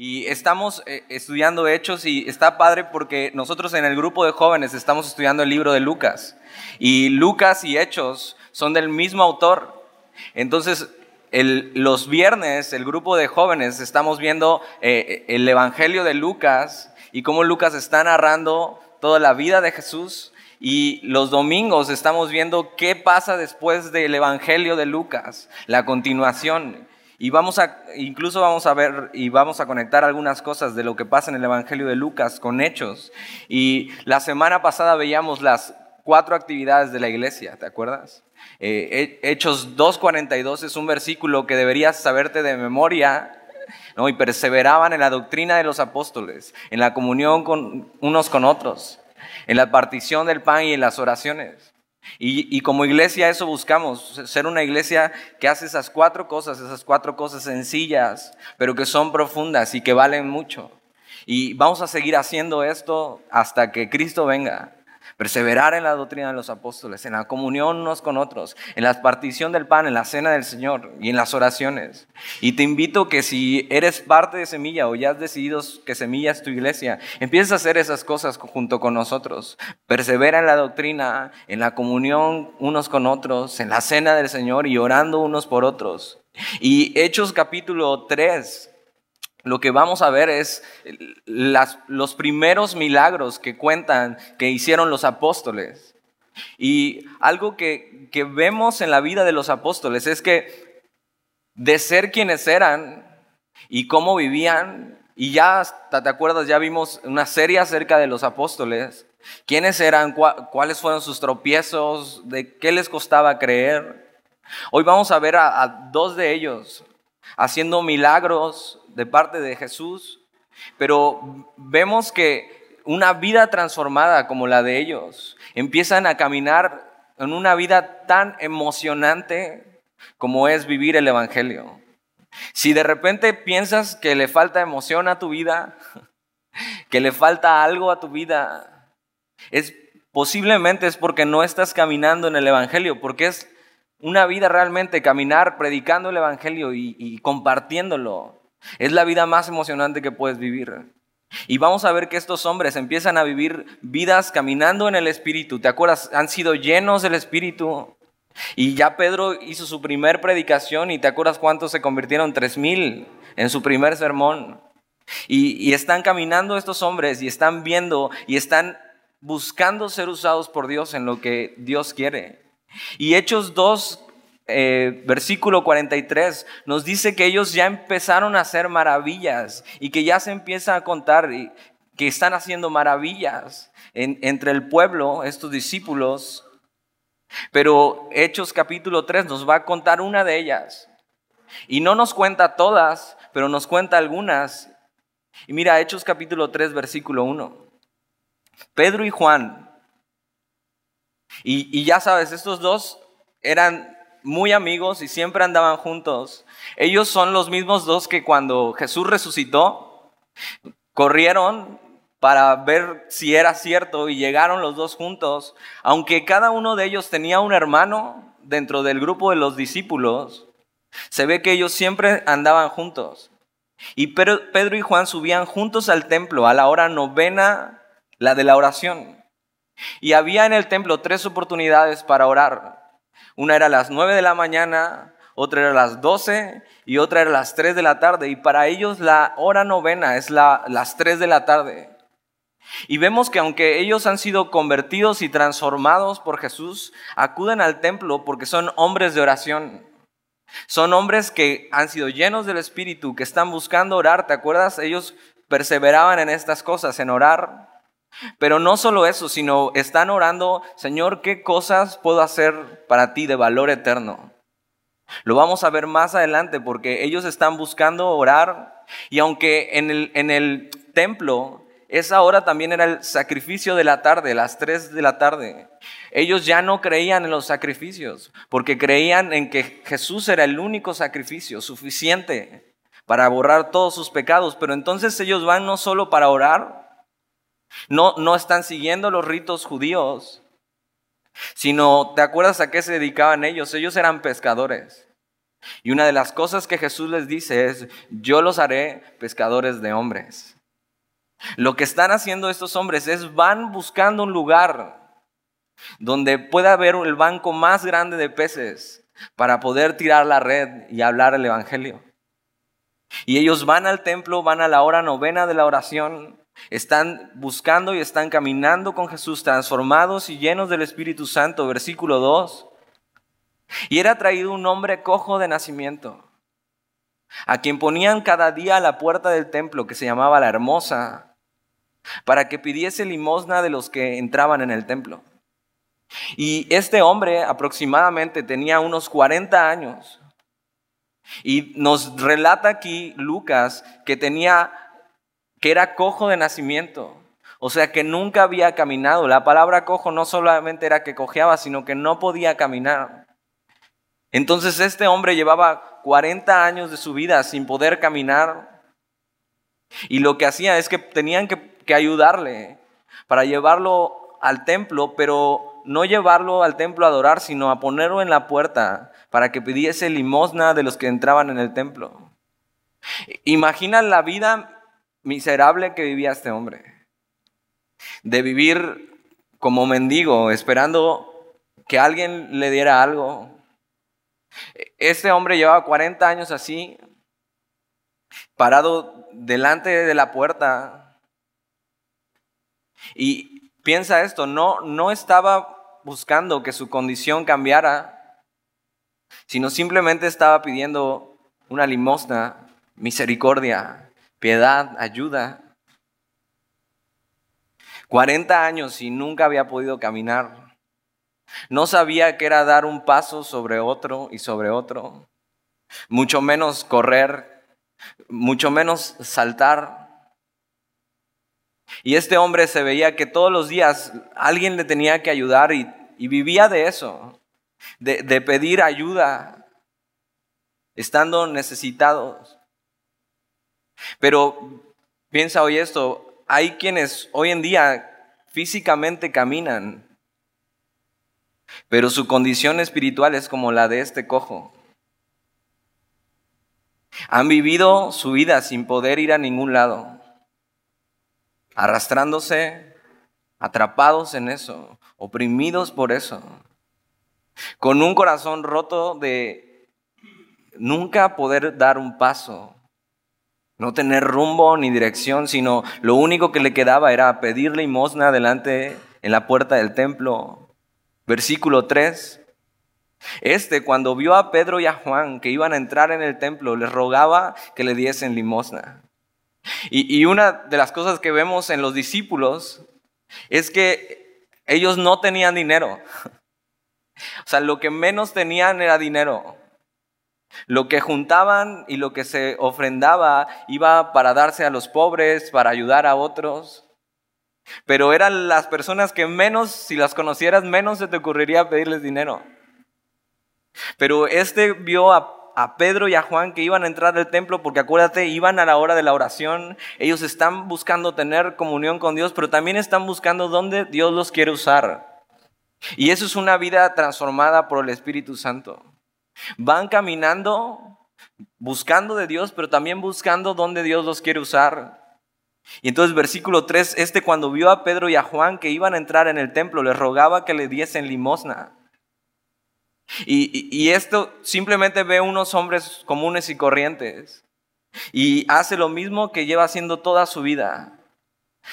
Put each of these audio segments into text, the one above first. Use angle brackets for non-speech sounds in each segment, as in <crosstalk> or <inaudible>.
Y estamos eh, estudiando Hechos y está padre porque nosotros en el grupo de jóvenes estamos estudiando el libro de Lucas. Y Lucas y Hechos son del mismo autor. Entonces, los viernes, el grupo de jóvenes, estamos viendo eh, el Evangelio de Lucas y cómo Lucas está narrando toda la vida de Jesús. Y los domingos estamos viendo qué pasa después del Evangelio de Lucas, la continuación. Y vamos a, incluso vamos a ver y vamos a conectar algunas cosas de lo que pasa en el Evangelio de Lucas con hechos. Y la semana pasada veíamos las cuatro actividades de la iglesia, ¿te acuerdas? Eh, hechos 2.42 es un versículo que deberías saberte de memoria, ¿no? Y perseveraban en la doctrina de los apóstoles, en la comunión con unos con otros, en la partición del pan y en las oraciones. Y, como iglesia eso buscamos, ser una iglesia que hace esas cuatro cosas, esas cuatro cosas sencillas, pero que son profundas y que valen mucho. Y vamos a seguir haciendo esto hasta que Cristo venga. Perseverar en la doctrina de los apóstoles, en la comunión unos con otros, en la partición del pan, en la cena del Señor y en las oraciones. Y te invito que si eres parte de Semilla o ya has decidido que Semilla es tu iglesia, empieces a hacer esas cosas junto con nosotros. Persevera en la doctrina, en la comunión unos con otros, en la cena del Señor y orando unos por otros. Y Hechos capítulo 3 lo que vamos a ver es los primeros milagros que cuentan que hicieron los apóstoles. Y algo que, que vemos en la vida de los apóstoles es que de ser quienes eran y cómo vivían, y ya hasta te acuerdas, ya vimos una serie acerca de los apóstoles, quiénes eran, cuáles fueron sus tropiezos, de qué les costaba creer. Hoy vamos a ver a dos de ellos haciendo milagros, de parte de Jesús, pero vemos que una vida transformada como la de ellos, empiezan a caminar en una vida tan emocionante como es vivir el Evangelio. Si de repente piensas que le falta emoción a tu vida, <laughs> que le falta algo a tu vida, es posiblemente es porque no estás caminando en el Evangelio, porque es una vida realmente caminar predicando el Evangelio y, y compartiéndolo. Es la vida más emocionante que puedes vivir. Y vamos a ver que estos hombres empiezan a vivir vidas caminando en el Espíritu. ¿Te acuerdas? Han sido llenos del Espíritu. Y ya Pedro hizo su primer predicación y te acuerdas cuántos se convirtieron? Tres mil en su primer sermón. Y, están caminando estos hombres y están viendo y están buscando ser usados por Dios en lo que Dios quiere. Y Hechos 2, eh, versículo 43 nos dice que ellos ya empezaron a hacer maravillas y que ya se empieza a contar que están haciendo maravillas entre el pueblo, estos discípulos. Pero Hechos capítulo 3 nos va a contar una de ellas. Y no nos cuenta todas, pero nos cuenta algunas. Y mira, Hechos capítulo 3, versículo 1. Pedro y Juan. Y, y ya sabes, estos dos eran muy amigos y siempre andaban juntos. Ellos son los mismos dos que cuando Jesús resucitó, corrieron para ver si era cierto y llegaron los dos juntos. Aunque cada uno de ellos tenía un hermano dentro del grupo de los discípulos, se ve que ellos siempre andaban juntos. Y Pedro y Juan subían juntos al templo a la hora novena, la de la oración. Y había en el templo tres oportunidades para orar. Una era a las 9 de la mañana, otra era a las 12 y otra era a las 3 de la tarde. Y para ellos la hora novena es la, las 3 de la tarde. Y vemos que aunque ellos han sido convertidos y transformados por Jesús, acuden al templo porque son hombres de oración. Son hombres que han sido llenos del Espíritu, que están buscando orar. ¿Te acuerdas? Ellos perseveraban en estas cosas, en orar, pero no solo eso, sino están orando, Señor, ¿qué cosas puedo hacer para ti de valor eterno? Lo vamos a ver más adelante porque ellos están buscando orar y aunque en el, en el templo esa hora también era el sacrificio de la tarde, las 3 de la tarde. Ellos ya no creían en los sacrificios porque creían en que Jesús era el único sacrificio suficiente para borrar todos sus pecados. Pero entonces ellos van no solo para orar, no, no están siguiendo los ritos judíos, sino, ¿te acuerdas a qué se dedicaban ellos? Ellos eran pescadores. Y una de las cosas que Jesús les dice es, yo los haré pescadores de hombres. Lo que están haciendo estos hombres es van buscando un lugar donde pueda haber el banco más grande de peces para poder tirar la red y hablar el Evangelio. Y ellos van al templo, van a la hora novena de la oración, están buscando y están caminando con Jesús, transformados y llenos del Espíritu Santo, versículo 2. Y era traído un hombre cojo de nacimiento, a quien ponían cada día a la puerta del templo, que se llamaba la Hermosa, para que pidiese limosna de los que entraban en el templo. Y este hombre aproximadamente tenía unos 40 años. Y nos relata aquí Lucas que tenía que era cojo de nacimiento, o sea que nunca había caminado. La palabra cojo no solamente era que cojeaba, sino que no podía caminar. Entonces este hombre llevaba 40 años de su vida sin poder caminar. Y lo que hacía es que tenían que, que ayudarle para llevarlo al templo, pero no llevarlo al templo a adorar, sino a ponerlo en la puerta para que pidiese limosna de los que entraban en el templo. Imagina la vida miserable que vivía este hombre. De vivir como mendigo, esperando que alguien le diera algo. Este hombre llevaba 40 años así, parado delante de la puerta. Y piensa esto, no, no estaba buscando que su condición cambiara, sino simplemente estaba pidiendo una limosna, misericordia, piedad, ayuda. 40 años y nunca había podido caminar. No sabía qué era dar un paso sobre otro y sobre otro. Mucho menos correr, mucho menos saltar. Y este hombre se veía que todos los días alguien le tenía que ayudar y, vivía de eso, de, de pedir ayuda, estando necesitados. Pero piensa hoy esto, hay quienes hoy en día físicamente caminan, pero su condición espiritual es como la de este cojo. Han vivido su vida sin poder ir a ningún lado, arrastrándose, atrapados en eso, oprimidos por eso, con un corazón roto de nunca poder dar un paso no tener rumbo ni dirección, sino lo único que le quedaba era pedir limosna delante en la puerta del templo. Versículo 3. Este, cuando vio a Pedro y a Juan que iban a entrar en el templo, les rogaba que le diesen limosna. Y, y una de las cosas que vemos en los discípulos es que ellos no tenían dinero. <laughs> O sea, lo que menos tenían era dinero. Lo que juntaban y lo que se ofrendaba iba para darse a los pobres, para ayudar a otros. Pero eran las personas que menos, si las conocieras, menos se te ocurriría pedirles dinero. Pero este vio a, Pedro y a Juan que iban a entrar al templo porque acuérdate, iban a la hora de la oración. Ellos están buscando tener comunión con Dios, pero también están buscando dónde Dios los quiere usar. Y eso es una vida transformada por el Espíritu Santo. Van caminando buscando de Dios, pero también buscando dónde Dios los quiere usar. Y entonces versículo 3, este cuando vio a Pedro y a Juan que iban a entrar en el templo, les rogaba que le diesen limosna. Y, y esto simplemente ve unos hombres comunes y corrientes. Y hace lo mismo que lleva haciendo toda su vida,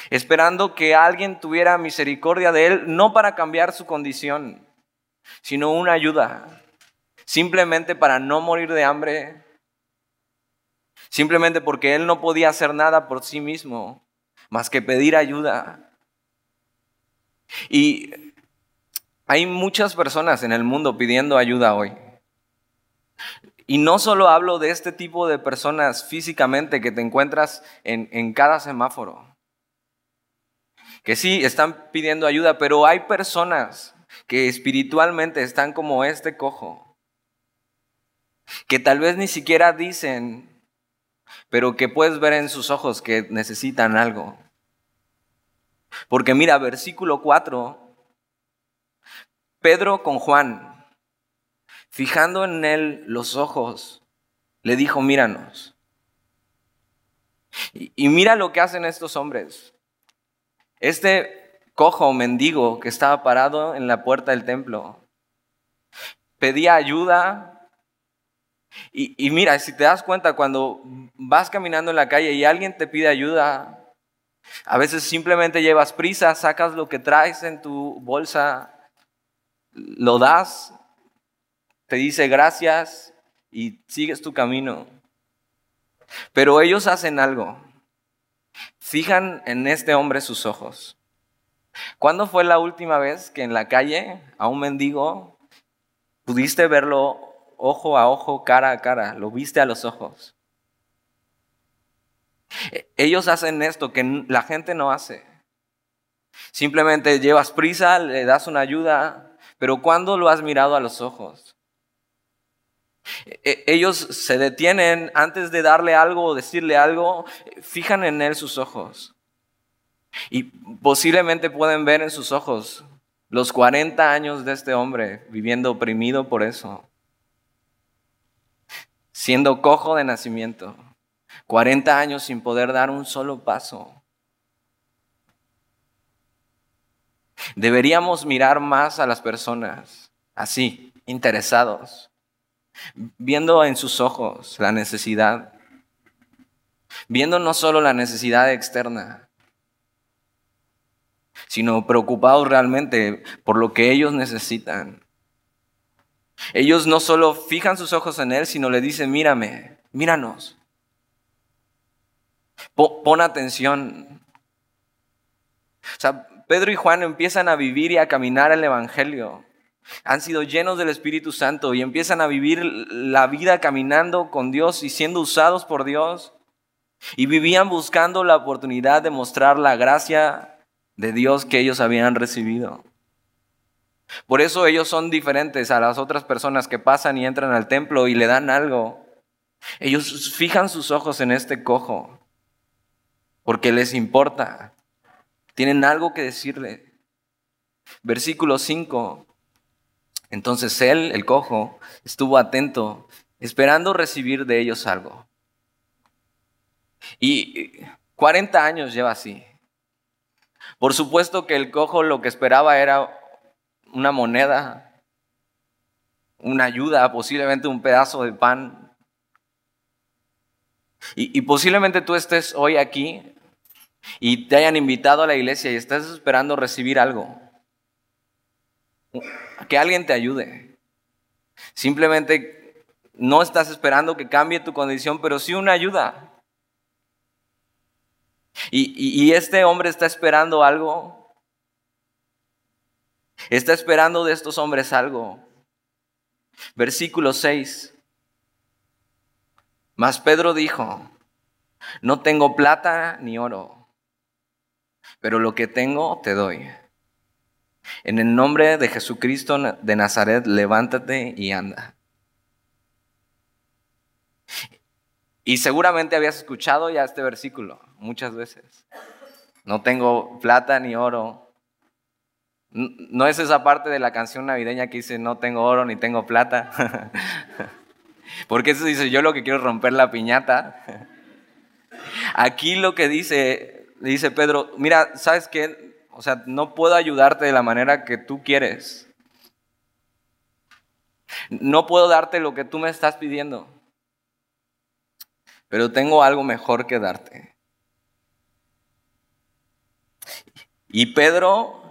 esperando que alguien tuviera misericordia de él, no para cambiar su condición, sino una ayuda simplemente para no morir de hambre, simplemente porque él no podía hacer nada por sí mismo, más que pedir ayuda. Y hay muchas personas en el mundo pidiendo ayuda hoy. Y no solo hablo de este tipo de personas físicamente que te encuentras en, en cada semáforo, que sí están pidiendo ayuda, pero hay personas que espiritualmente están como este cojo, que tal vez ni siquiera dicen, pero que puedes ver en sus ojos que necesitan algo. Porque mira, versículo 4, Pedro con Juan, fijando en él los ojos, le dijo, míranos. Y, y mira lo que hacen estos hombres. Este cojo mendigo que estaba parado en la puerta del templo pedía ayuda. Y, mira, si te das cuenta, cuando vas caminando en la calle y alguien te pide ayuda, a veces simplemente llevas prisa, sacas lo que traes en tu bolsa, lo das, te dice gracias y sigues tu camino. Pero ellos hacen algo. Fijan en este hombre sus ojos. ¿Cuándo fue la última vez que en la calle a un mendigo pudiste verlo ojo a ojo, cara a cara? Lo viste a los ojos. E, ellos hacen esto que la gente no hace. Simplemente llevas prisa, le das una ayuda, pero ¿cuándo lo has mirado a los ojos? E, ellos se detienen antes de darle algo o decirle algo, fijan en él sus ojos. Y posiblemente pueden ver en sus ojos los 40 años de este hombre viviendo oprimido por eso. Siendo cojo de nacimiento. 40 años sin poder dar un solo paso. Deberíamos mirar más a las personas así, interesados, viendo en sus ojos la necesidad, viendo no solo la necesidad externa, sino preocupados realmente por lo que ellos necesitan. Ellos no solo fijan sus ojos en Él, sino le dicen, mírame, míranos. Pon atención. O sea, Pedro y Juan empiezan a vivir y a caminar el Evangelio. Han sido llenos del Espíritu Santo y empiezan a vivir la vida caminando con Dios y siendo usados por Dios. Y vivían buscando la oportunidad de mostrar la gracia de Dios que ellos habían recibido. Por eso ellos son diferentes a las otras personas que pasan y entran al templo y le dan algo. Ellos fijan sus ojos en este cojo porque les importa. Tienen algo que decirle. Versículo 5. Entonces él, el cojo, estuvo atento, esperando recibir de ellos algo. Y 40 años lleva así. Por supuesto que el cojo lo que esperaba era una moneda, una ayuda, posiblemente un pedazo de pan. Y, posiblemente tú estés hoy aquí y te hayan invitado a la iglesia y estás esperando recibir algo. Que alguien te ayude. Simplemente no estás esperando que cambie tu condición, pero sí una ayuda. Y, este hombre está esperando algo. Está esperando de estos hombres algo. Versículo 6. Mas Pedro dijo, no tengo plata ni oro, pero lo que tengo te doy. En el nombre de Jesucristo de Nazaret, levántate y anda. Y seguramente habías escuchado ya este versículo muchas veces. No tengo plata ni oro. No es esa parte de la canción navideña que dice no tengo oro ni tengo plata. <laughs> Porque eso dice yo lo que quiero es romper la piñata. <laughs> Aquí lo que dice, dice Pedro, mira, ¿sabes qué? O sea, no puedo ayudarte de la manera que tú quieres. No puedo darte lo que tú me estás pidiendo. Pero tengo algo mejor que darte. Y Pedro,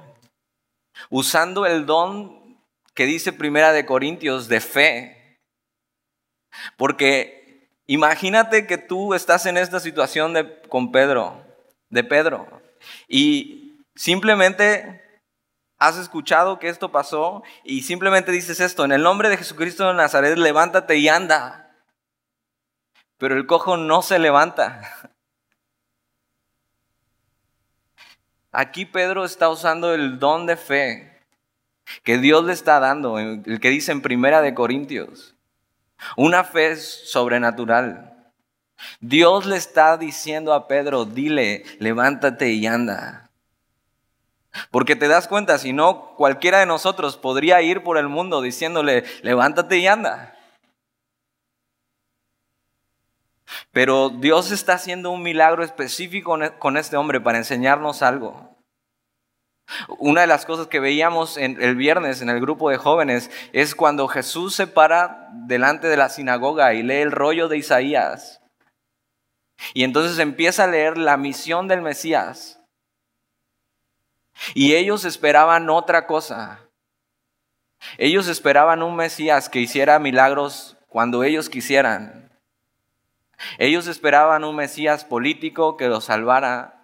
usando el don que dice Primera de Corintios de fe, porque imagínate que tú estás en esta situación de, con Pedro, de Pedro, y simplemente has escuchado que esto pasó y simplemente dices esto, en el nombre de Jesucristo de Nazaret, levántate y anda. Pero el cojo no se levanta. Aquí Pedro está usando el don de fe que Dios le está dando, el que dice en Primera de Corintios. Una fe sobrenatural. Dios le está diciendo a Pedro, dile, levántate y anda. Porque te das cuenta, si no, cualquiera de nosotros podría ir por el mundo diciéndole, levántate y anda. Pero Dios está haciendo un milagro específico con este hombre para enseñarnos algo. Una de las cosas que veíamos el viernes en el grupo de jóvenes es cuando Jesús se para delante de la sinagoga y lee el rollo de Isaías. Y entonces empieza a leer la misión del Mesías. Y ellos esperaban otra cosa. Ellos esperaban un Mesías que hiciera milagros cuando ellos quisieran. Ellos esperaban un Mesías político que los salvara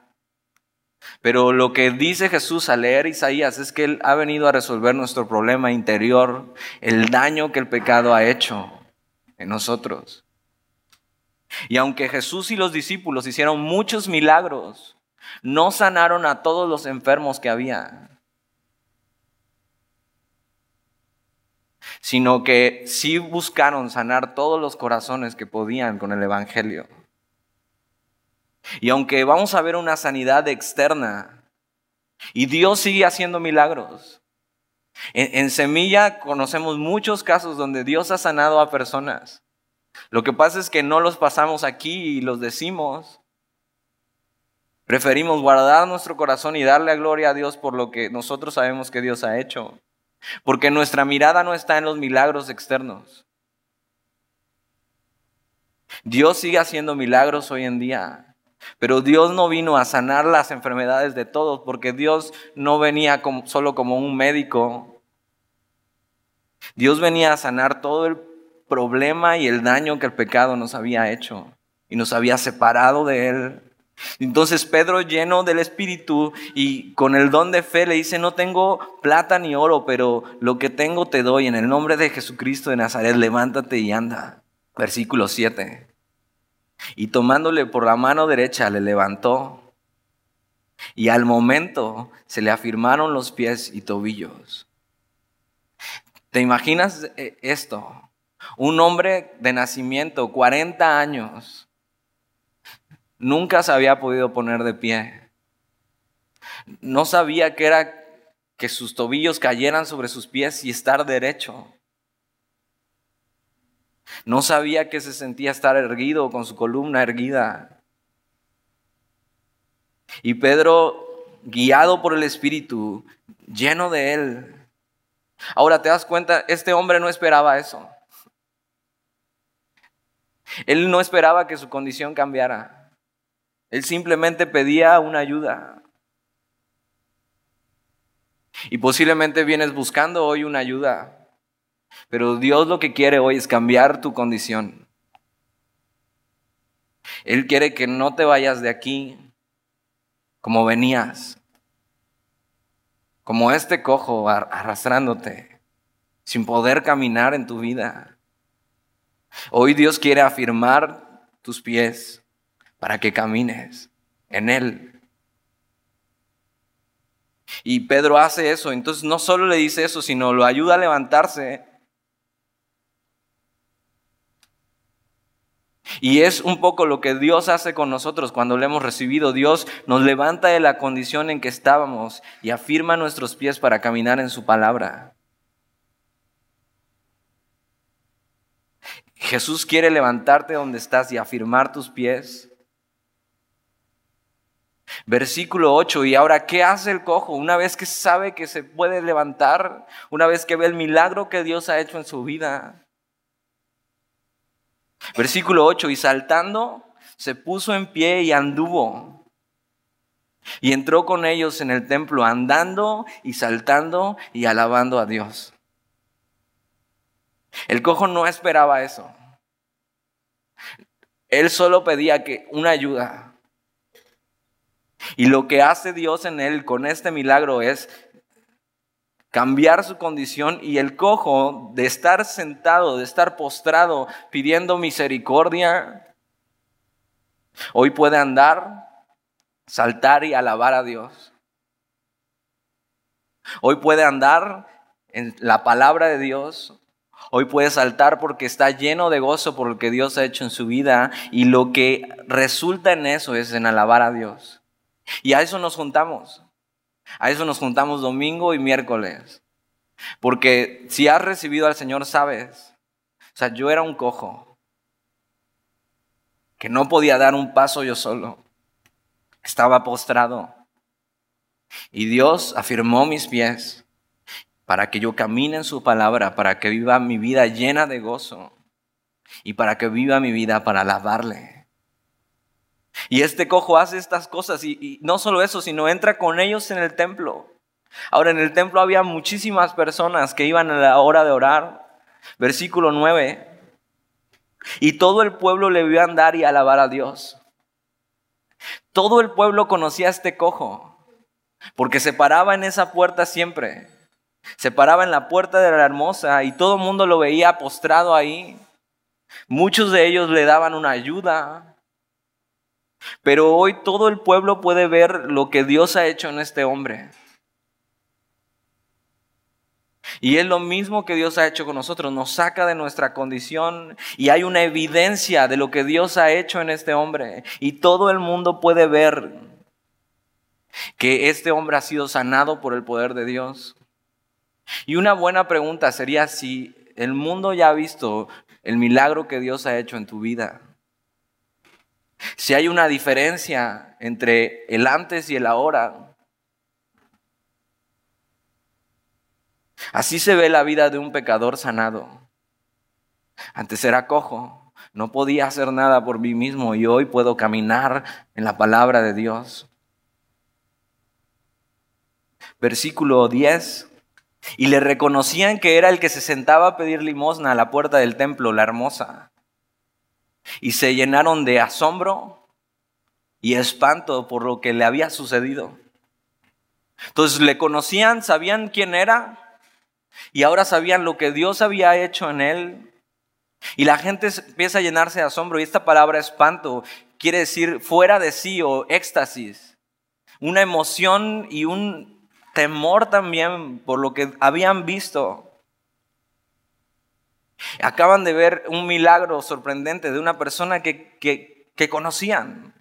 pero lo que dice Jesús al leer Isaías es que Él ha venido a resolver nuestro problema interior, el daño que el pecado ha hecho en nosotros. Y aunque Jesús y los discípulos hicieron muchos milagros, no sanaron a todos los enfermos que había, sino que sí buscaron sanar todos los corazones que podían con el Evangelio. Y aunque vamos a ver una sanidad externa, y Dios sigue haciendo milagros. En, Semilla conocemos muchos casos donde Dios ha sanado a personas. Lo que pasa es que no los pasamos aquí y los decimos. Preferimos guardar nuestro corazón y darle gloria a Dios por lo que nosotros sabemos que Dios ha hecho. Porque nuestra mirada no está en los milagros externos. Dios sigue haciendo milagros hoy en día. Pero Dios no vino a sanar las enfermedades de todos, porque Dios no venía solo como un médico. Dios venía a sanar todo el problema y el daño que el pecado nos había hecho y nos había separado de Él. Entonces Pedro lleno del Espíritu y con el don de fe le dice, no tengo plata ni oro, pero lo que tengo te doy. En el nombre de Jesucristo de Nazaret, levántate y anda. Versículo 7. Y tomándole por la mano derecha le levantó. Y al momento se le afirmaron los pies y tobillos. ¿Te imaginas eh, esto? Un hombre de nacimiento, 40 años, nunca se había podido poner de pie. No sabía que era que sus tobillos cayeran sobre sus pies y estar derecho. No sabía que se sentía estar erguido con su columna erguida. Y Pedro, guiado por el Espíritu, lleno de él. Ahora te das cuenta, este hombre no esperaba eso. Él no esperaba que su condición cambiara. Él simplemente pedía una ayuda. Y posiblemente vienes buscando hoy una ayuda. Pero Dios lo que quiere hoy es cambiar tu condición. Él quiere que no te vayas de aquí como venías, como este cojo arrastrándote, sin poder caminar en tu vida. Hoy Dios quiere afirmar tus pies para que camines en Él. Y Pedro hace eso, entonces no solo le dice eso, sino lo ayuda a levantarse Y es un poco lo que Dios hace con nosotros cuando le hemos recibido. Dios nos levanta de la condición en que estábamos y afirma nuestros pies para caminar en su palabra. Jesús quiere levantarte donde estás y afirmar tus pies. Versículo 8, y ahora, ¿qué hace el cojo? Una vez que sabe que se puede levantar, una vez que ve el milagro que Dios ha hecho en su vida, Versículo 8, y saltando, se puso en pie y anduvo. Y entró con ellos en el templo, andando y saltando y alabando a Dios. El cojo no esperaba eso. Él solo pedía que una ayuda. Y lo que hace Dios en él con este milagro es cambiar su condición y el cojo de estar sentado, de estar postrado pidiendo misericordia, hoy puede andar, saltar y alabar a Dios. Hoy puede andar en la palabra de Dios. Hoy puede saltar porque está lleno de gozo por lo que Dios ha hecho en su vida y lo que resulta en eso es en alabar a Dios. Y a eso nos juntamos. A eso nos juntamos domingo y miércoles. Porque si has recibido al Señor, sabes. O sea, yo era un cojo. Que no podía dar un paso yo solo. Estaba postrado. Y Dios afirmó mis pies para que yo camine en su palabra, para que viva mi vida llena de gozo y para que viva mi vida para alabarle. Y este cojo hace estas cosas y, no solo eso, sino entra con ellos en el templo. Ahora en el templo había muchísimas personas que iban a la hora de orar. Versículo 9. Y todo el pueblo le vio andar y alabar a Dios. Todo el pueblo conocía a este cojo, porque se paraba en esa puerta siempre. Se paraba en la puerta de la hermosa y todo el mundo lo veía postrado ahí. Muchos de ellos le daban una ayuda. Pero hoy todo el pueblo puede ver lo que Dios ha hecho en este hombre. Y es lo mismo que Dios ha hecho con nosotros, nos saca de nuestra condición y hay una evidencia de lo que Dios ha hecho en este hombre. Y todo el mundo puede ver que este hombre ha sido sanado por el poder de Dios. Y una buena pregunta sería si el mundo ya ha visto el milagro que Dios ha hecho en tu vida. Si hay una diferencia entre el antes y el ahora. Así se ve la vida de un pecador sanado. Antes era cojo, no podía hacer nada por mí mismo y hoy puedo caminar en la palabra de Dios. Versículo 10. Y le reconocían que era el que se sentaba a pedir limosna a la puerta del templo, la hermosa. Y se llenaron de asombro y espanto por lo que le había sucedido. Entonces le conocían, sabían quién era y ahora sabían lo que Dios había hecho en él. Y la gente empieza a llenarse de asombro y esta palabra espanto quiere decir fuera de sí o éxtasis. Una emoción y un temor también por lo que habían visto. Acaban de ver un milagro sorprendente de una persona que, que, conocían.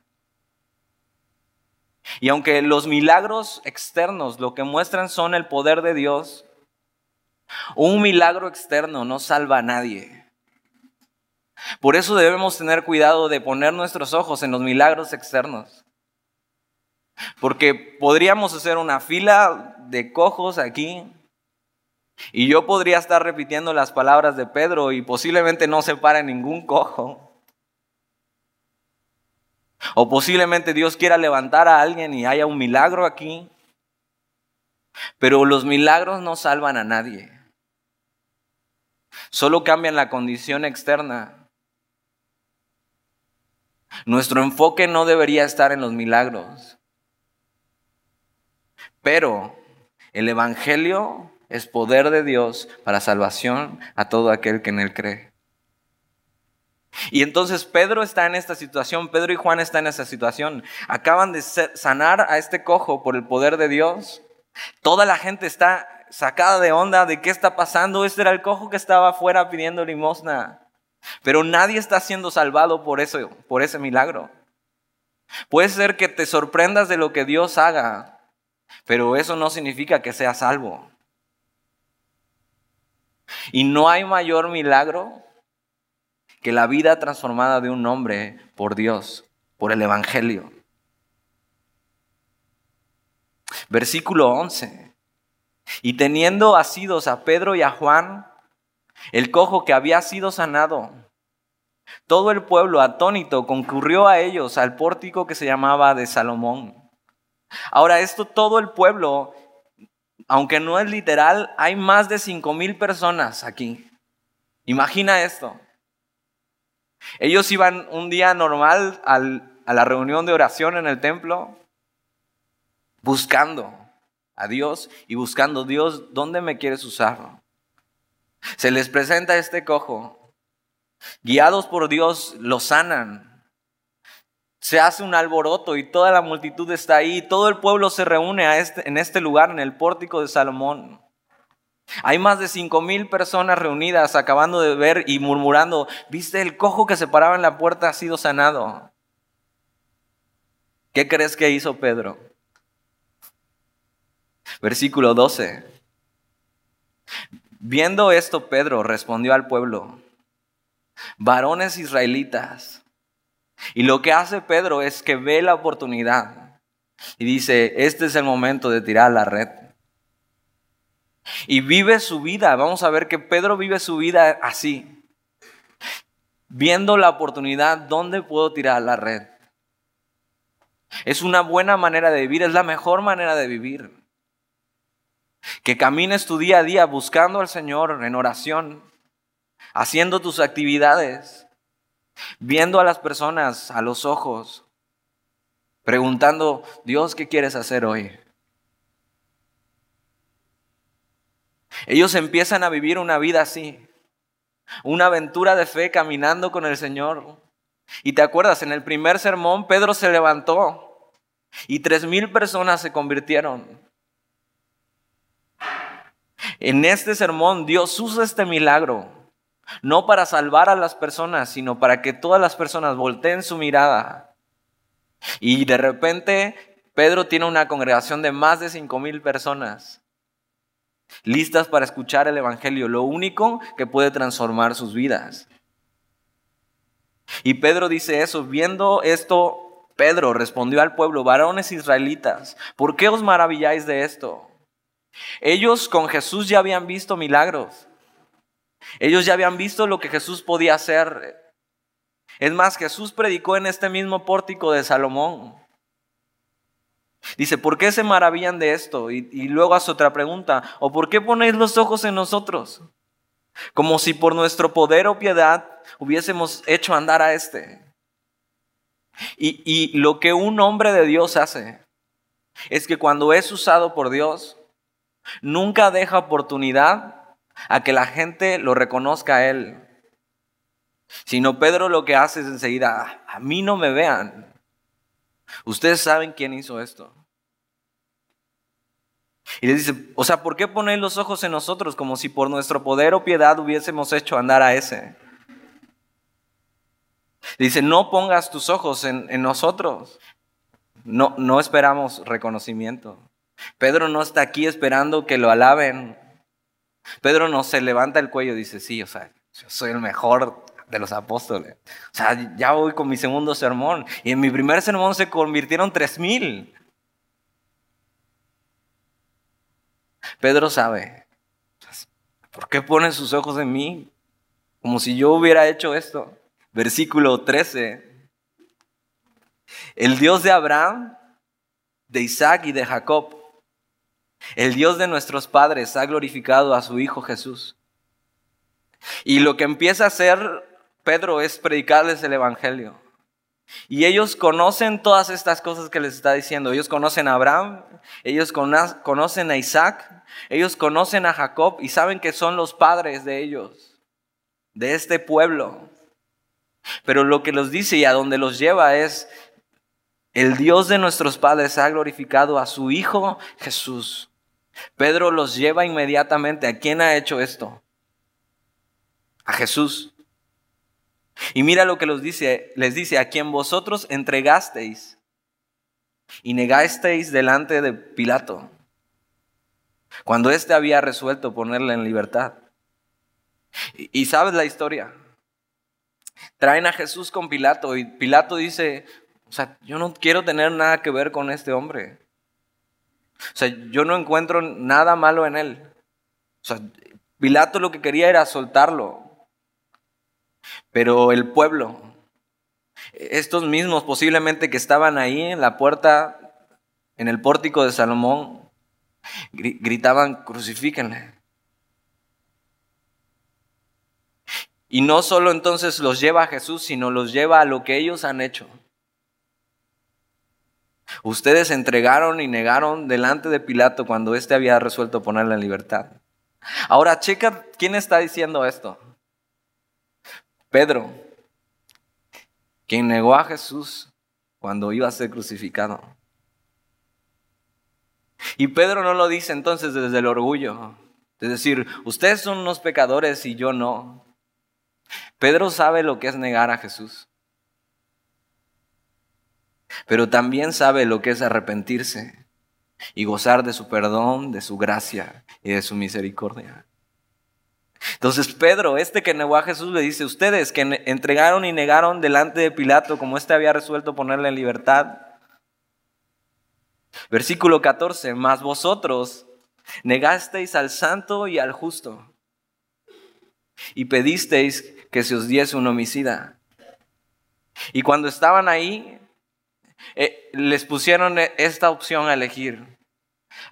Y aunque los milagros externos lo que muestran son el poder de Dios, un milagro externo no salva a nadie. Por eso debemos tener cuidado de poner nuestros ojos en los milagros externos. Porque podríamos hacer una fila de cojos aquí y yo podría estar repitiendo las palabras de Pedro y posiblemente no se pare ningún cojo. O posiblemente Dios quiera levantar a alguien y haya un milagro aquí. Pero los milagros no salvan a nadie. Solo cambian la condición externa. Nuestro enfoque no debería estar en los milagros. Pero el Evangelio es poder de Dios para salvación a todo aquel que en él cree. Y entonces Pedro está en esta situación, Pedro y Juan están en esta situación. Acaban de sanar a este cojo por el poder de Dios. Toda la gente está sacada de onda de qué está pasando. Este era el cojo que estaba afuera pidiendo limosna. Pero nadie está siendo salvado por eso, por ese milagro. Puede ser que te sorprendas de lo que Dios haga, pero eso no significa que sea salvo. Y no hay mayor milagro que la vida transformada de un hombre por Dios, por el Evangelio. Versículo 11. Y teniendo asidos a Pedro y a Juan, el cojo que había sido sanado, todo el pueblo atónito concurrió a ellos al pórtico que se llamaba de Salomón. Ahora, esto todo el pueblo, aunque no es literal, hay más de cinco mil personas aquí. Imagina esto. Ellos iban un día normal a la reunión de oración en el templo, buscando a Dios y buscando, Dios, ¿dónde me quieres usar? Se les presenta este cojo. Guiados por Dios, lo sanan se hace un alboroto y toda la multitud está ahí, todo el pueblo se reúne este, en este lugar, en el pórtico de Salomón. Hay más de cinco mil personas reunidas acabando de ver y murmurando, ¿viste el cojo que se paraba en la puerta ha sido sanado? ¿Qué crees que hizo Pedro? Versículo 12. Viendo esto, Pedro respondió al pueblo, varones israelitas. Y lo que hace Pedro es que ve la oportunidad y dice, este es el momento de tirar la red. Y vive su vida. Vamos a ver que Pedro vive su vida así. Viendo la oportunidad, ¿dónde puedo tirar la red? Es una buena manera de vivir, es la mejor manera de vivir. Que camines tu día a día buscando al Señor en oración, haciendo tus actividades, viendo a las personas a los ojos, preguntando, Dios, ¿qué quieres hacer hoy? Ellos empiezan a vivir una vida así, una aventura de fe caminando con el Señor. Y te acuerdas, en el primer sermón Pedro se levantó y tres mil personas se convirtieron. En este sermón Dios usa este milagro, no para salvar a las personas, sino para que todas las personas volteen su mirada. Y de repente Pedro tiene una congregación de más de cinco mil personas listas para escuchar el Evangelio, lo único que puede transformar sus vidas. Y Pedro dice eso, viendo esto, Pedro respondió al pueblo, varones israelitas, ¿por qué os maravilláis de esto? Ellos con Jesús ya habían visto milagros. Ellos ya habían visto lo que Jesús podía hacer. Es más, Jesús predicó en este mismo pórtico de Salomón. Dice, ¿por qué se maravillan de esto? Y, luego hace otra pregunta, ¿o por qué ponéis los ojos en nosotros? Como si por nuestro poder o piedad hubiésemos hecho andar a este. Y, y lo que un hombre de Dios hace es que cuando es usado por Dios, nunca deja oportunidad a que la gente lo reconozca a él. Sino Pedro lo que hace es enseguida, a mí no me vean, Ustedes saben quién hizo esto. Y le dice, o sea, ¿por qué ponéis los ojos en nosotros como si por nuestro poder o piedad hubiésemos hecho andar a ese? Dice, no pongas tus ojos en, en nosotros. No, no esperamos reconocimiento. Pedro no está aquí esperando que lo alaben. Pedro no se levanta el cuello y dice, sí, o sea, yo soy el mejor de los apóstoles. O sea, ya voy con mi segundo sermón. Y en mi primer sermón se convirtieron tres mil. Pedro sabe. ¿Por qué pone sus ojos en mí? Como si yo hubiera hecho esto. Versículo 13. El Dios de Abraham, de Isaac y de Jacob, el Dios de nuestros padres ha glorificado a su Hijo Jesús. Y lo que empieza a hacer Pedro es predicarles el Evangelio. Y ellos conocen todas estas cosas que les está diciendo. Ellos conocen a Abraham, ellos conocen a Isaac, ellos conocen a Jacob y saben que son los padres de ellos, de este pueblo. Pero lo que los dice y a donde los lleva es, el Dios de nuestros padres ha glorificado a su Hijo Jesús. Pedro los lleva inmediatamente. ¿A quién ha hecho esto? A Jesús. Y mira lo que les dice, les dice, a quien vosotros entregasteis y negasteis delante de Pilato, cuando éste había resuelto ponerle en libertad. Y, y sabes la historia. Traen a Jesús con Pilato y Pilato dice, o sea, yo no quiero tener nada que ver con este hombre. O sea, yo no encuentro nada malo en él. O sea, Pilato lo que quería era soltarlo. Pero el pueblo, estos mismos posiblemente que estaban ahí en la puerta, en el pórtico de Salomón, gritaban, crucifíquenle. Y no solo entonces los lleva a Jesús, sino los lleva a lo que ellos han hecho. Ustedes entregaron y negaron delante de Pilato cuando éste había resuelto ponerle en libertad. Ahora, checa quién está diciendo esto. Pedro, quien negó a Jesús cuando iba a ser crucificado. Y Pedro no lo dice entonces desde el orgullo, es decir, ustedes son unos pecadores y yo no. Pedro sabe lo que es negar a Jesús, pero también sabe lo que es arrepentirse y gozar de su perdón, de su gracia y de su misericordia. Entonces Pedro, este que negó a Jesús, le dice, ustedes que entregaron y negaron delante de Pilato, como éste había resuelto ponerle en libertad. Versículo 14, mas vosotros negasteis al santo y al justo y pedisteis que se os diese un homicida. Y cuando estaban ahí, eh, les pusieron esta opción a elegir.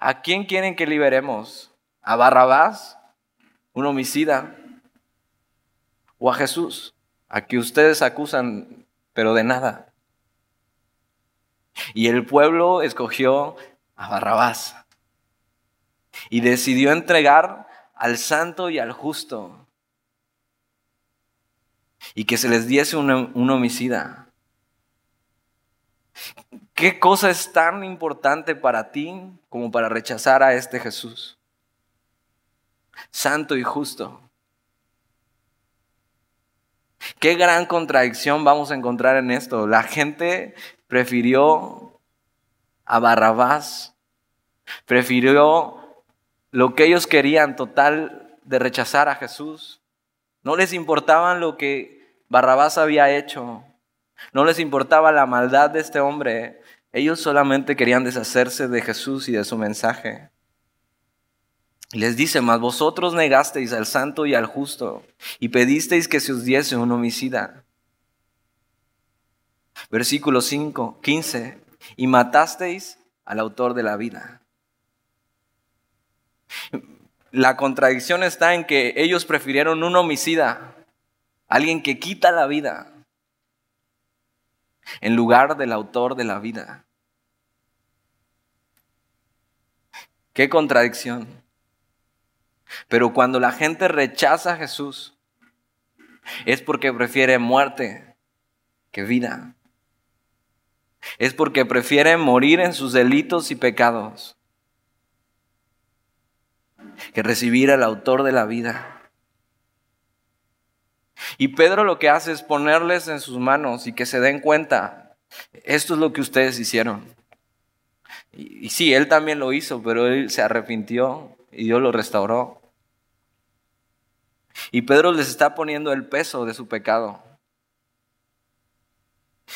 ¿A quién quieren que liberemos? ¿A Barrabás, un homicida? ¿O a Jesús, a que ustedes acusan, pero de nada? Y el pueblo escogió a Barrabás y decidió entregar al santo y al justo y que se les diese un homicida. ¿Qué cosa es tan importante para ti como para rechazar a este Jesús? Santo y justo. Qué gran contradicción vamos a encontrar en esto. La gente prefirió a Barrabás, prefirió lo que ellos querían total de rechazar a Jesús. No les importaban lo que Barrabás había hecho. No les importaba la maldad de este hombre. Ellos solamente querían deshacerse de Jesús y de su mensaje. Y les dice, mas vosotros negasteis al santo y al justo y pedisteis que se os diese un homicida. Versículo 5, 15, y matasteis al autor de la vida. La contradicción está en que ellos prefirieron un homicida, alguien que quita la vida, en lugar del autor de la vida. Qué contradicción. Pero cuando la gente rechaza a Jesús, es porque prefiere muerte que vida. Es porque prefiere morir en sus delitos y pecados que recibir al autor de la vida. Y Pedro lo que hace es ponerles en sus manos y que se den cuenta, esto es lo que ustedes hicieron. Y, sí, él también lo hizo, pero él se arrepintió y Dios lo restauró. Y Pedro les está poniendo el peso de su pecado.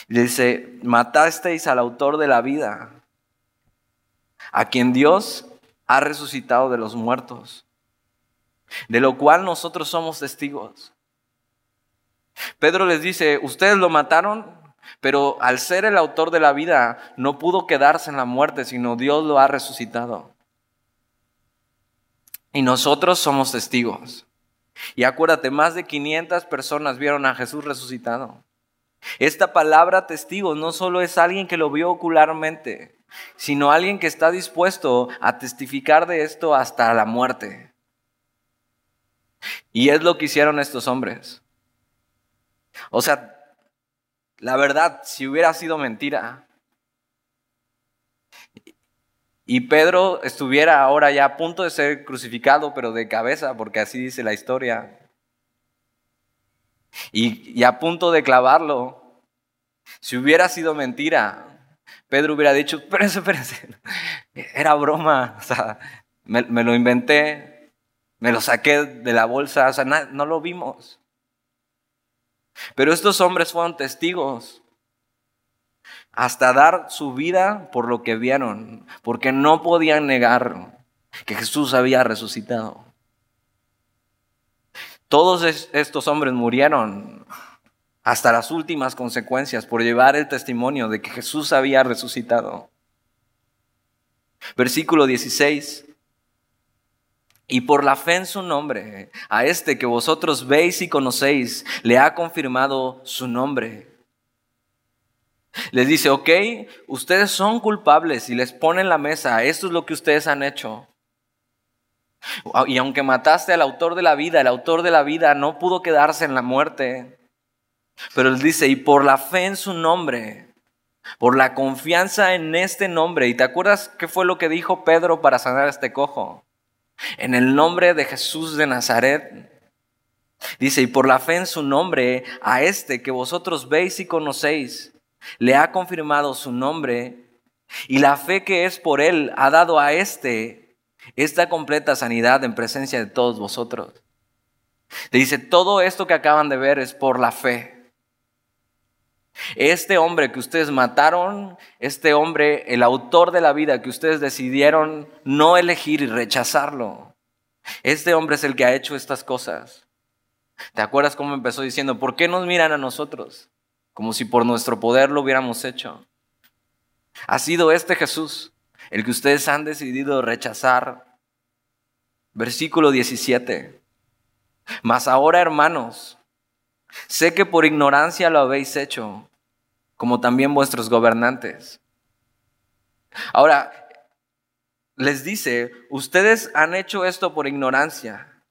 Dice, matasteis al autor de la vida, a quien Dios ha resucitado de los muertos, de lo cual nosotros somos testigos. Pedro les dice, ustedes lo mataron, pero al ser el autor de la vida no pudo quedarse en la muerte, sino Dios lo ha resucitado. Y nosotros somos testigos. Y acuérdate, más de 500 personas vieron a Jesús resucitado. Esta palabra testigo no solo es alguien que lo vio ocularmente, sino alguien que está dispuesto a testificar de esto hasta la muerte. Y es lo que hicieron estos hombres. O sea, la verdad, si hubiera sido mentira y Pedro estuviera ahora ya a punto de ser crucificado, pero de cabeza, porque así dice la historia, y, a punto de clavarlo, si hubiera sido mentira, Pedro hubiera dicho, espérense, espérense, <laughs> era broma, <laughs> o sea, me, lo inventé, me lo saqué de la bolsa, o sea, no lo vimos. Pero estos hombres fueron testigos hasta dar su vida por lo que vieron, porque no podían negar que Jesús había resucitado. Todos estos hombres murieron hasta las últimas consecuencias por llevar el testimonio de que Jesús había resucitado. Versículo 16. Y por la fe en su nombre, a este que vosotros veis y conocéis, le ha confirmado su nombre. Les dice, ok, ustedes son culpables y les ponen la mesa, esto es lo que ustedes han hecho. Y aunque mataste al autor de la vida, el autor de la vida no pudo quedarse en la muerte. Pero él dice, y por la fe en su nombre, por la confianza en este nombre. ¿Y te acuerdas qué fue lo que dijo Pedro para sanar a este cojo? En el nombre de Jesús de Nazaret. Dice, y por la fe en su nombre, a este que vosotros veis y conocéis, le ha confirmado su nombre Y la fe que es por Él ha dado a este esta completa sanidad en presencia de todos vosotros. Te dice, todo esto que acaban de ver es por la fe. Este hombre que ustedes mataron, este hombre, el autor de la vida que ustedes decidieron no elegir y rechazarlo, este hombre es el que ha hecho estas cosas. ¿Te acuerdas cómo empezó diciendo, ¿por qué nos miran a nosotros? Como si por nuestro poder lo hubiéramos hecho. Ha sido este Jesús el que ustedes han decidido rechazar. Versículo 17. Mas ahora, hermanos, sé que por ignorancia lo habéis hecho, como también vuestros gobernantes. Ahora, les dice, ustedes han hecho esto por ignorancia,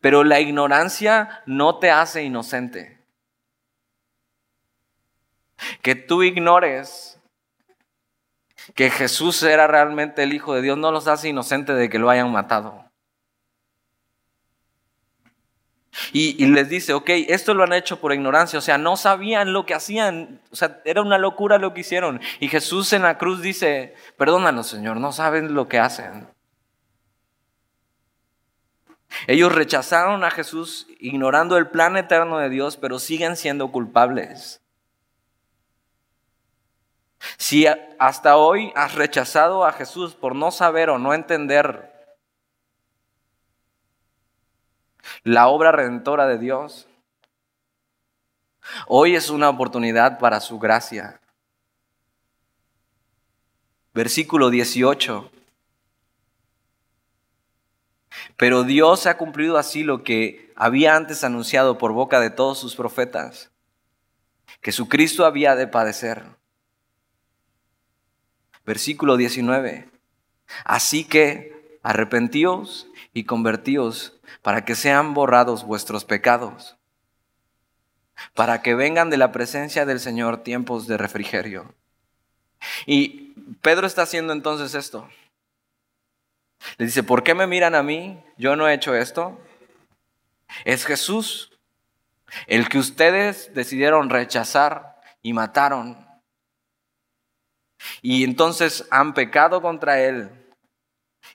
pero la ignorancia no te hace inocente. Que tú ignores que Jesús era realmente el Hijo de Dios no los hace inocentes de que lo hayan matado. Y, les dice, ok, esto lo han hecho por ignorancia, o sea, no sabían lo que hacían, o sea, era una locura lo que hicieron. Y Jesús en la cruz dice, perdónanos Señor, no saben lo que hacen. Ellos rechazaron a Jesús ignorando el plan eterno de Dios, pero siguen siendo culpables. Si hasta hoy has rechazado a Jesús por no saber o no entender la obra redentora de Dios, hoy es una oportunidad para su gracia. Versículo 18. Pero Dios ha cumplido así lo que había antes anunciado por boca de todos sus profetas, que su Cristo había de padecer. Versículo 19. Así que arrepentíos y convertíos para que sean borrados vuestros pecados, para que vengan de la presencia del Señor tiempos de refrigerio. Y Pedro está haciendo entonces esto. Le dice, ¿por qué me miran a mí? Yo no he hecho esto. Es Jesús el que ustedes decidieron rechazar y mataron. Y entonces han pecado contra Él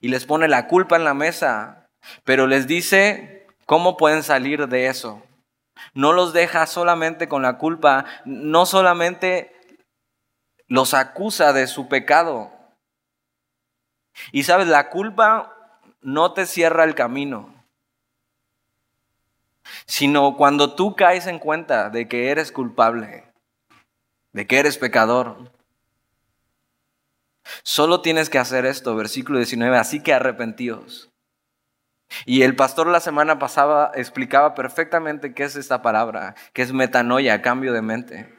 y les pone la culpa en la mesa, pero les dice cómo pueden salir de eso. No los deja solamente con la culpa, no solamente los acusa de su pecado. Y sabes, la culpa no te cierra el camino, sino cuando tú caes en cuenta de que eres culpable, de que eres pecador, Solo tienes que hacer esto, versículo 19, así que arrepentíos. Y el pastor la semana pasada explicaba perfectamente qué es esta palabra, que es metanoia, cambio de mente.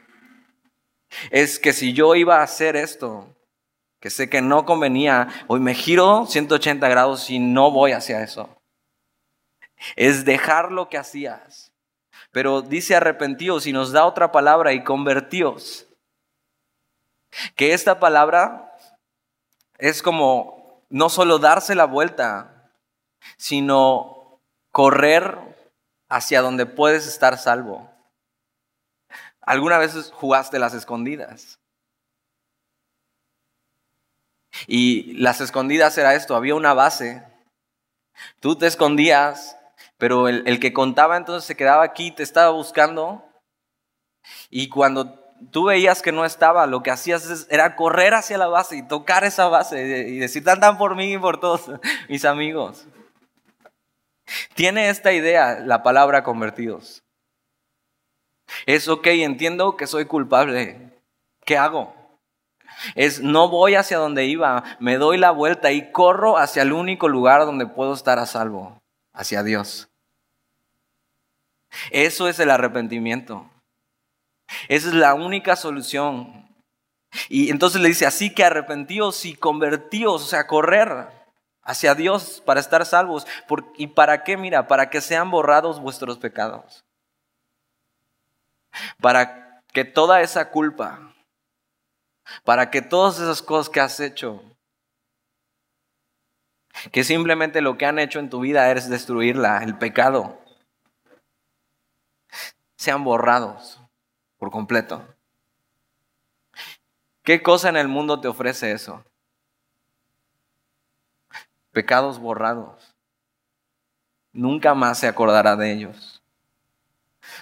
Es que si yo iba a hacer esto, que sé que no convenía, hoy me giro 180 grados y no voy hacia eso. Es dejar lo que hacías. Pero dice arrepentíos y nos da otra palabra y convertíos. Que esta palabra es como no solo darse la vuelta, sino correr hacia donde puedes estar salvo. ¿Alguna vez jugaste las escondidas? Y las escondidas era esto, había una base, tú te escondías, pero el, el que contaba entonces se quedaba aquí, te estaba buscando, y cuando tú veías que no estaba, lo que hacías era correr hacia la base y tocar esa base y decir, tan por mí y por todos <laughs> mis amigos. Tiene esta idea la palabra convertidos. Es ok, entiendo que soy culpable. ¿Qué hago? Es no voy hacia donde iba, me doy la vuelta y corro hacia el único lugar donde puedo estar a salvo, hacia Dios. Eso es el arrepentimiento. Esa es la única solución. Y entonces le dice, así que arrepentíos y convertíos, o sea, correr hacia Dios para estar salvos. ¿Y para qué? Mira, para que sean borrados vuestros pecados. Para que toda esa culpa, para que todas esas cosas que has hecho, que simplemente lo que han hecho en tu vida es destruirla, el pecado, sean borrados por completo. ¿Qué cosa en el mundo te ofrece eso? Pecados borrados. Nunca más se acordará de ellos.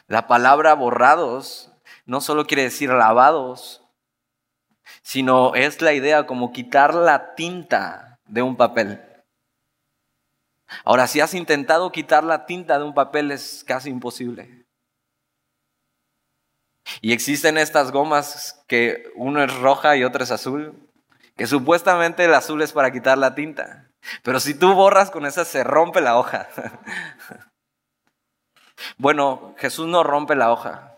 La palabra borrados no solo quiere decir lavados, sino es la idea como quitar la tinta de un papel. Ahora, si has intentado quitar la tinta de un papel es casi imposible. Y existen estas gomas que uno es roja y otro es azul, que supuestamente el azul es para quitar la tinta. Pero si tú borras con esa se rompe la hoja. <laughs> bueno, Jesús no rompe la hoja.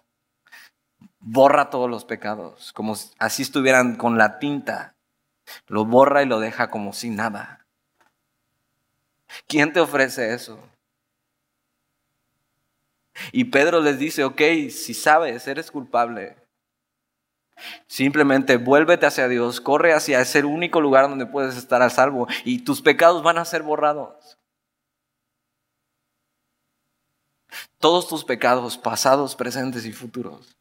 Borra todos los pecados, como así estuvieran con la tinta. Lo borra y lo deja como si nada. ¿Quién te ofrece eso? Y Pedro les dice, ok, si sabes, eres culpable. Simplemente vuélvete hacia Dios, corre hacia ese único lugar donde puedes estar a salvo y tus pecados van a ser borrados. Todos tus pecados, pasados, presentes y futuros.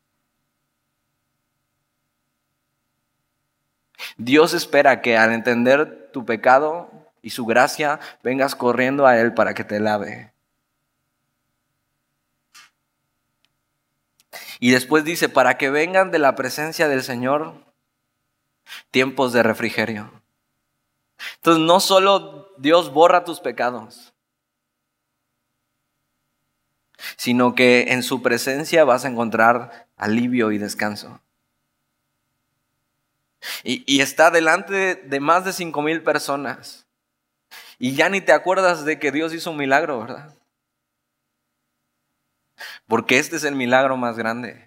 Dios espera que al entender tu pecado y su gracia, vengas corriendo a Él para que te lave. Y después dice, para que vengan de la presencia del Señor tiempos de refrigerio. Entonces no solo Dios borra tus pecados, sino que en su presencia vas a encontrar alivio y descanso. Y, está delante de más de cinco mil personas. Y ya ni te acuerdas de que Dios hizo un milagro, ¿verdad? Porque este es el milagro más grande.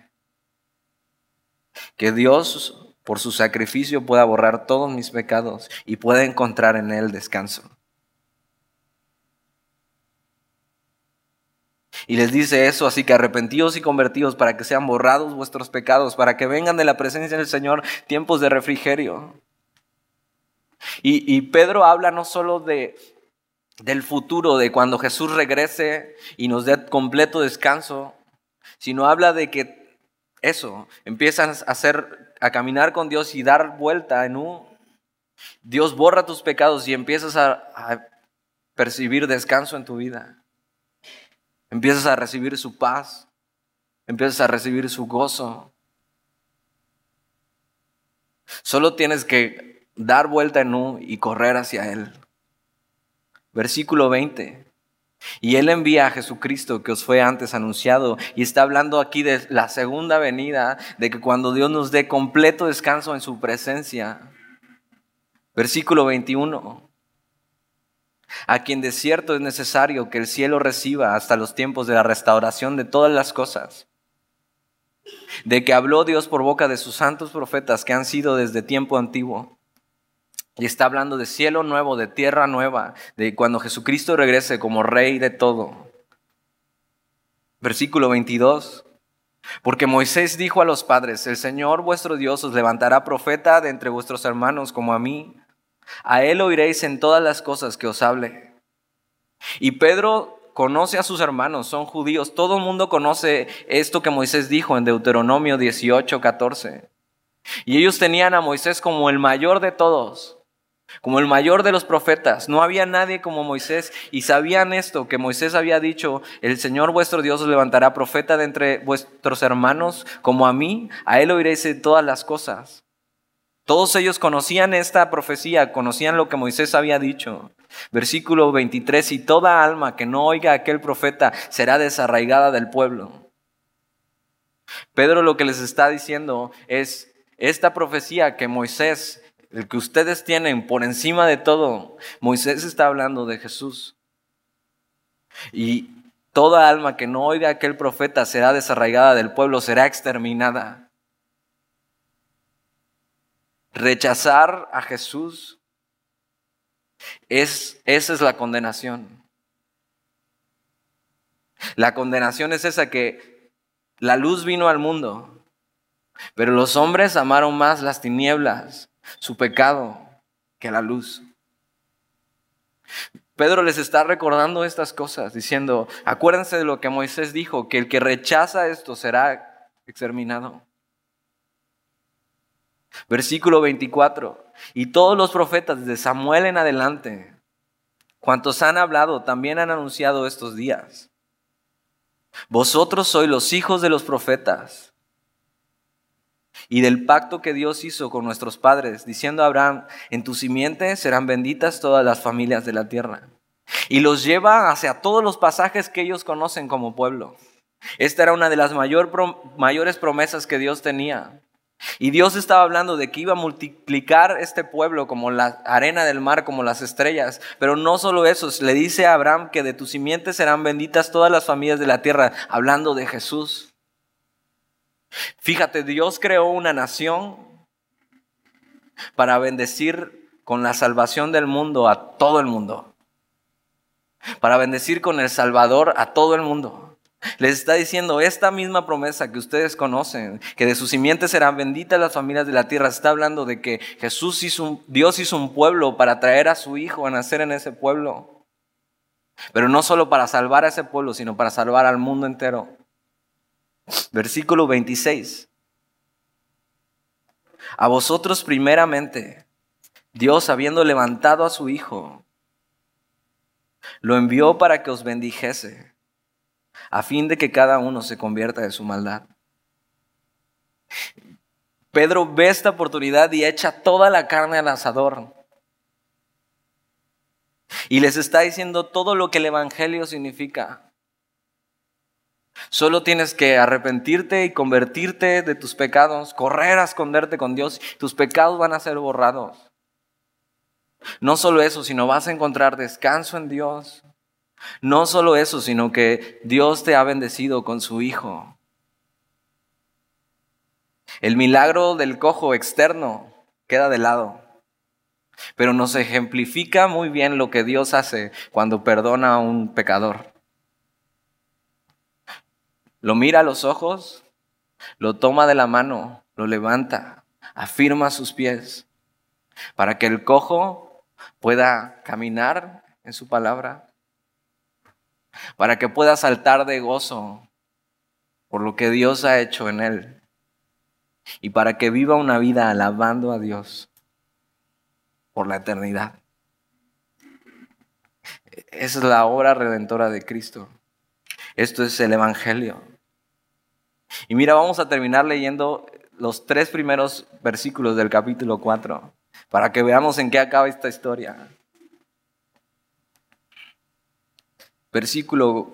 Que Dios, por su sacrificio, pueda borrar todos mis pecados y pueda encontrar en Él descanso. Y les dice eso, así que arrepentidos y convertidos para que sean borrados vuestros pecados, para que vengan de la presencia del Señor tiempos de refrigerio. Y, y Pedro habla no solo de, del futuro, de cuando Jesús regrese y nos dé completo descanso, sino habla de que eso, empiezan a hacer, a caminar con Dios y dar vuelta en un... Dios borra tus pecados y empiezas a, a percibir descanso en tu vida. Empiezas a recibir su paz, empiezas a recibir su gozo. Solo tienes que dar vuelta en U y correr hacia Él. Versículo 20. Y Él envía a Jesucristo que os fue antes anunciado y está hablando aquí de la segunda venida, de que cuando Dios nos dé completo descanso en su presencia. Versículo 21. A quien de cierto es necesario que el cielo reciba hasta los tiempos de la restauración de todas las cosas. De que habló Dios por boca de sus santos profetas que han sido desde tiempo antiguo y está hablando de cielo nuevo, de tierra nueva, de cuando Jesucristo regrese como rey de todo. Versículo 22. Porque Moisés dijo a los padres, el Señor vuestro Dios os levantará profeta de entre vuestros hermanos como a mí. A él oiréis en todas las cosas que os hable. Y Pedro conoce a sus hermanos, son judíos. Todo el mundo conoce esto que Moisés dijo en Deuteronomio 18, 14. Y ellos tenían a Moisés como el mayor de todos como el mayor de los profetas. No había nadie como Moisés y sabían esto, que Moisés había dicho, el Señor vuestro Dios os levantará profeta de entre vuestros hermanos como a mí, a él oiréis de todas las cosas. Todos ellos conocían esta profecía, conocían lo que Moisés había dicho. Versículo 23, y toda alma que no oiga a aquel profeta será desarraigada del pueblo. Pedro lo que les está diciendo es, esta profecía que Moisés el que ustedes tienen por encima de todo, Moisés está hablando de Jesús. Y toda alma que no oiga a aquel profeta será desarraigada del pueblo, será exterminada. Rechazar a Jesús es esa es la condenación. La condenación es esa que la luz vino al mundo, pero los hombres amaron más las tinieblas su pecado que la luz. Pedro les está recordando estas cosas, diciendo, acuérdense de lo que Moisés dijo, que el que rechaza esto será exterminado. Versículo 24. Y todos los profetas desde Samuel en adelante, cuantos han hablado, también han anunciado estos días. Vosotros sois los hijos de los profetas y del pacto que Dios hizo con nuestros padres, diciendo a Abraham, en tu simiente serán benditas todas las familias de la tierra. Y los lleva hacia todos los pasajes que ellos conocen como pueblo. Esta era una de las mayores promesas que Dios tenía. Y Dios estaba hablando de que iba a multiplicar este pueblo como la arena del mar, como las estrellas. Pero no solo eso, le dice a Abraham que de tu simiente serán benditas todas las familias de la tierra, hablando de Jesús. Fíjate, Dios creó una nación para bendecir con la salvación del mundo a todo el mundo. Para bendecir con el Salvador a todo el mundo. Les está diciendo esta misma promesa que ustedes conocen, que de sus simientes serán benditas las familias de la tierra. Está hablando de que Jesús hizo un, Dios hizo un pueblo para traer a su hijo a nacer en ese pueblo. Pero no solo para salvar a ese pueblo, sino para salvar al mundo entero. Versículo 26. A vosotros primeramente, Dios habiendo levantado a su hijo, lo envió para que os bendijese a fin de que cada uno se convierta de su maldad. Pedro ve esta oportunidad y echa toda la carne al asador. Y les está diciendo todo lo que el Evangelio significa. Solo tienes que arrepentirte y convertirte de tus pecados, correr a esconderte con Dios. Tus pecados van a ser borrados. No solo eso, sino vas a encontrar descanso en Dios, no solo eso, sino que Dios te ha bendecido con su Hijo. El milagro del cojo externo queda de lado, pero nos ejemplifica muy bien lo que Dios hace cuando perdona a un pecador. Lo mira a los ojos, lo toma de la mano, lo levanta, afirma sus pies, para que el cojo pueda caminar en su palabra, para que pueda saltar de gozo por lo que Dios ha hecho en él y para que viva una vida alabando a Dios por la eternidad. Esa es la obra redentora de Cristo. Esto es el Evangelio. Y mira, vamos a terminar leyendo los tres primeros versículos del capítulo 4 para que veamos en qué acaba esta historia. versículo,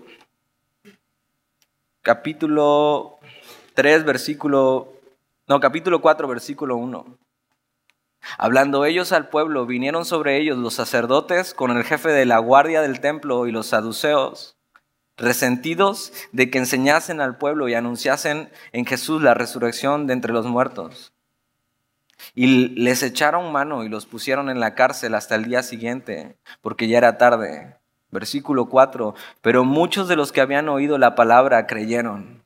capítulo 3, versículo, no, capítulo 4, versículo 1. Hablando ellos al pueblo, vinieron sobre ellos los sacerdotes con el jefe de la guardia del templo y los saduceos, resentidos de que enseñasen al pueblo y anunciasen en Jesús la resurrección de entre los muertos. Y les echaron mano y los pusieron en la cárcel hasta el día siguiente, porque ya era tarde. Versículo 4, pero muchos de los que habían oído la palabra creyeron,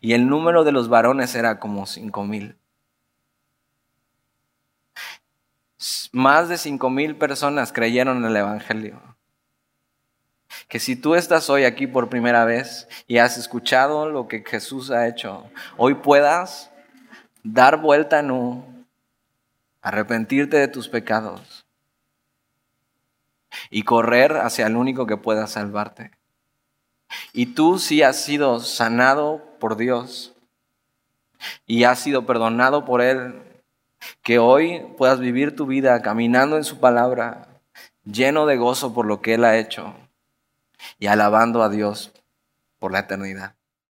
y el número de los varones era como cinco mil. Más de cinco mil personas creyeron en el Evangelio. Que si tú estás hoy aquí por primera vez y has escuchado lo que Jesús ha hecho, hoy puedas dar vuelta en arrepentirte de tus pecados y correr hacia el único que pueda salvarte. Y tú sí has sido sanado por Dios y has sido perdonado por Él, que hoy puedas vivir tu vida caminando en su palabra, lleno de gozo por lo que Él ha hecho y alabando a Dios por la eternidad.